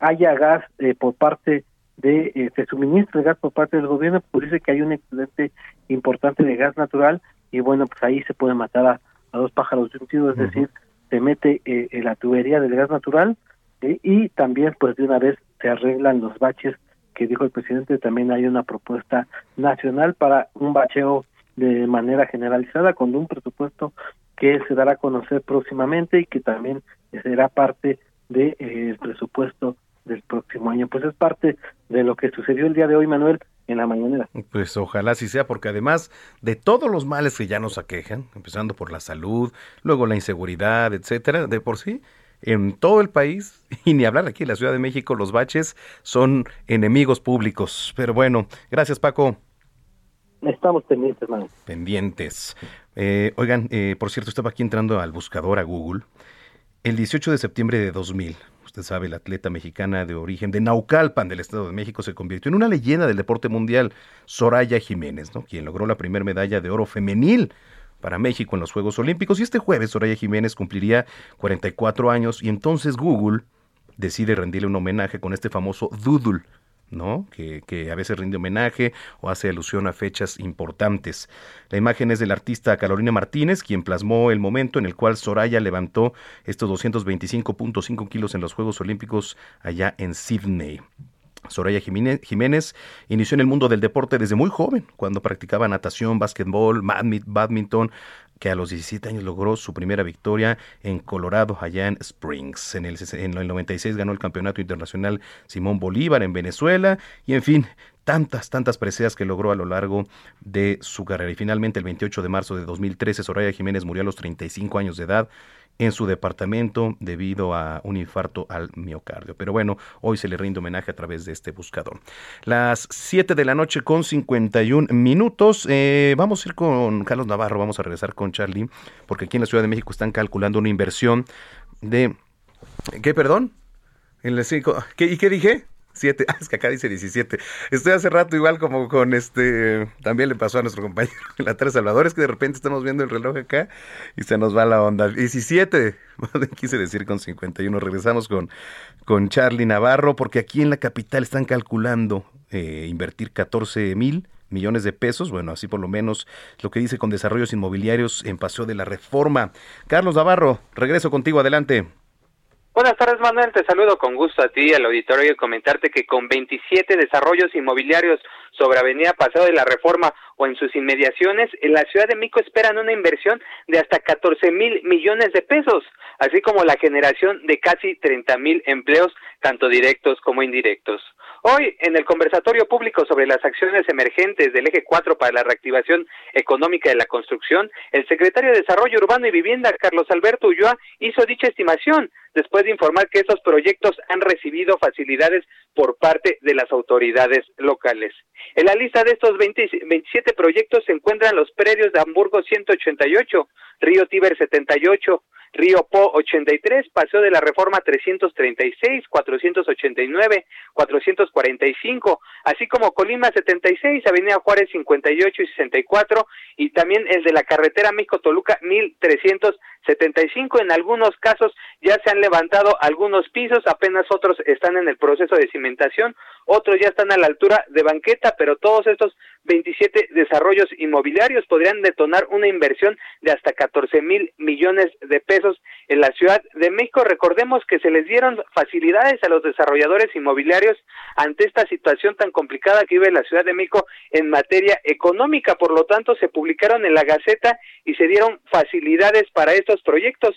haya gas eh, por parte de eh, se suministre gas por parte del gobierno pues dice que hay un excedente importante de gas natural y bueno pues ahí se puede matar a, dos pájaros de un tiro es decir se mete en la tubería del gas natural y también pues de una vez se arreglan los baches que dijo el presidente, también hay una propuesta nacional para un bacheo de manera generalizada con un presupuesto que se dará a conocer próximamente y que también será parte del de, eh, presupuesto del próximo año. Pues es parte de lo que sucedió el día de hoy, Manuel, en la mañanera. Pues ojalá así sea, porque además de todos los males que ya nos aquejan, empezando por la salud, luego la inseguridad, etcétera, de por sí, en todo el país, y ni hablar aquí en la Ciudad de México, los baches son enemigos públicos. Pero bueno, gracias Paco. Estamos pendientes, hermano. Pendientes. Eh, oigan, eh, por cierto, estaba aquí entrando al buscador a Google. El 18 de septiembre de 2000, usted sabe, la atleta mexicana de origen de Naucalpan, del Estado de México, se convirtió en una leyenda del deporte mundial, Soraya Jiménez, ¿no? quien logró la primera medalla de oro femenil para México en los Juegos Olímpicos y este jueves Soraya Jiménez cumpliría 44 años y entonces Google decide rendirle un homenaje con este famoso doodle, ¿no? Que, que, a veces rinde homenaje o hace alusión a fechas importantes. La imagen es del artista Carolina Martínez, quien plasmó el momento en el cual Soraya levantó estos 225.5 kilos en los Juegos Olímpicos allá en Sydney. Soraya Jiménez inició en el mundo del deporte desde muy joven, cuando practicaba natación, básquetbol, badminton, que a los 17 años logró su primera victoria en Colorado, allá en Springs. En el, en el 96 ganó el Campeonato Internacional Simón Bolívar en Venezuela y en fin, tantas, tantas preseas que logró a lo largo de su carrera. Y finalmente, el 28 de marzo de 2013, Soraya Jiménez murió a los 35 años de edad en su departamento debido a un infarto al miocardio. Pero bueno, hoy se le rinde homenaje a través de este buscador. Las 7 de la noche con 51 minutos. Eh, vamos a ir con Carlos Navarro, vamos a regresar con Charlie, porque aquí en la Ciudad de México están calculando una inversión de... ¿Qué, perdón? En el 5. ¿Y qué dije? 7, ah, es que acá dice 17. Estoy hace rato igual como con este, también le pasó a nuestro compañero en la Tres Salvador, es que de repente estamos viendo el reloj acá y se nos va la onda. 17, quise decir con 51. Regresamos con, con Charlie Navarro, porque aquí en la capital están calculando eh, invertir 14 mil millones de pesos, bueno, así por lo menos lo que dice con desarrollos inmobiliarios en Paseo de la Reforma. Carlos Navarro, regreso contigo, adelante. Buenas tardes, Manuel. Te saludo con gusto a ti, al auditorio, y comentarte que con 27 desarrollos inmobiliarios sobre Avenida Paseo de la Reforma o en sus inmediaciones, en la Ciudad de México esperan una inversión de hasta 14 mil millones de pesos, así como la generación de casi 30 mil empleos, tanto directos como indirectos. Hoy, en el conversatorio público sobre las acciones emergentes del eje 4 para la reactivación económica de la construcción, el secretario de Desarrollo Urbano y Vivienda, Carlos Alberto Ulloa, hizo dicha estimación después de informar que estos proyectos han recibido facilidades por parte de las autoridades locales. En la lista de estos 27 proyectos se encuentran los predios de Hamburgo 188, Río Tíber 78, Río Po 83, Paseo de la Reforma 336, 489, 445, así como Colima 76, Avenida Juárez 58 y 64 y también el de la carretera México-Toluca 1375. En algunos casos ya se han levantado algunos pisos, apenas otros están en el proceso de cimentación, otros ya están a la altura de banqueta, pero todos estos 27 desarrollos inmobiliarios podrían detonar una inversión de hasta 14 mil millones de pesos en la Ciudad de México. Recordemos que se les dieron facilidades a los desarrolladores inmobiliarios ante esta situación tan complicada que vive la Ciudad de México en materia económica. Por lo tanto, se publicaron en la Gaceta y se dieron facilidades para estos proyectos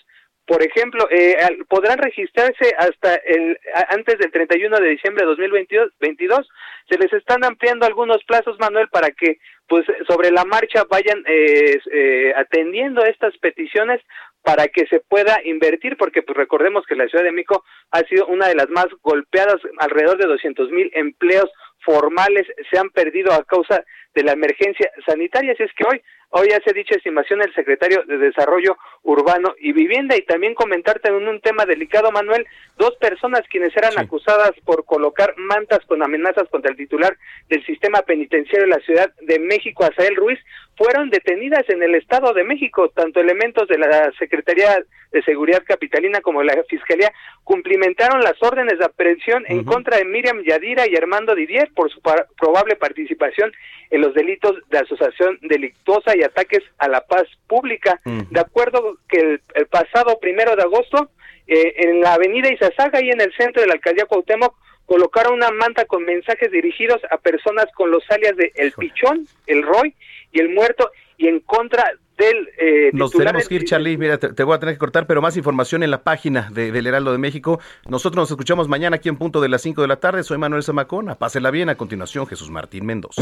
por ejemplo, eh, podrán registrarse hasta el antes del 31 de diciembre de 2022. Se les están ampliando algunos plazos, Manuel, para que pues sobre la marcha vayan eh, eh, atendiendo estas peticiones para que se pueda invertir, porque pues recordemos que la Ciudad de México ha sido una de las más golpeadas, alrededor de 200 mil empleos formales se han perdido a causa de la emergencia sanitaria, así es que hoy Hoy hace dicha estimación el secretario de Desarrollo Urbano y Vivienda. Y también comentarte en un tema delicado, Manuel, dos personas quienes eran acusadas por colocar mantas con amenazas contra el titular del sistema penitenciario de la Ciudad de México, Asael Ruiz, fueron detenidas en el Estado de México. Tanto elementos de la Secretaría de Seguridad Capitalina como de la Fiscalía cumplimentaron las órdenes de aprehensión en contra de Miriam Yadira y Armando Didier por su probable participación en los delitos de asociación delictuosa y ataques a la paz pública. De acuerdo que el, pasado primero de agosto, eh, en la avenida Izazaga y en el centro de la alcaldía Cuauhtémoc, colocaron una manta con mensajes dirigidos a personas con los alias de El Pichón, El Roy y El Muerto y en contra del eh, Nos tenemos que ir, Charlie. Mira, te, voy a tener que cortar, pero más información en la página de, del Heraldo de México. Nosotros nos escuchamos mañana aquí en punto de las 5 de la tarde. Soy Manuel Zamacona. Pásela bien. A continuación, Jesús Martín Mendoza.